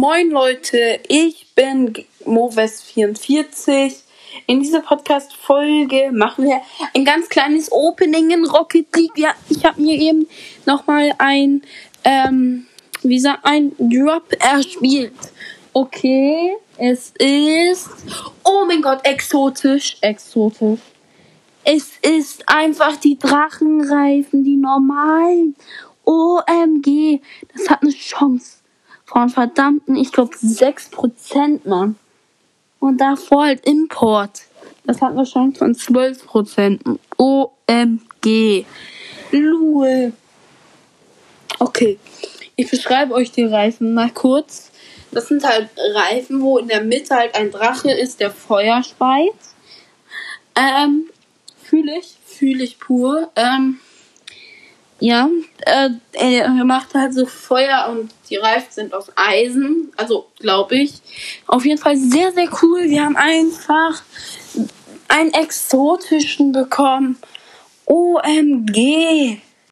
Moin Leute, ich bin Moves44. In dieser Podcast-Folge machen wir ein ganz kleines Opening in Rocket League. Ja, ich habe mir eben nochmal ein, ähm, wie sagt ein Drop erspielt. Okay, es ist, oh mein Gott, exotisch, exotisch. Es ist einfach die Drachenreifen, die normalen. OMG, das hat eine Chance von verdammten, ich glaube 6%, Mann. Und davor halt Import. Das hat eine Chance von 12%. OMG. Lul. Okay. Ich beschreibe euch die Reifen mal kurz. Das sind halt Reifen, wo in der Mitte halt ein Drache ist, der Feuer speit. Ähm, fühle ich, fühle ich pur. Ähm, ja, äh, er macht halt so Feuer und die Reifen sind aus Eisen, also glaube ich. Auf jeden Fall sehr, sehr cool. Wir haben einfach einen exotischen bekommen. OMG.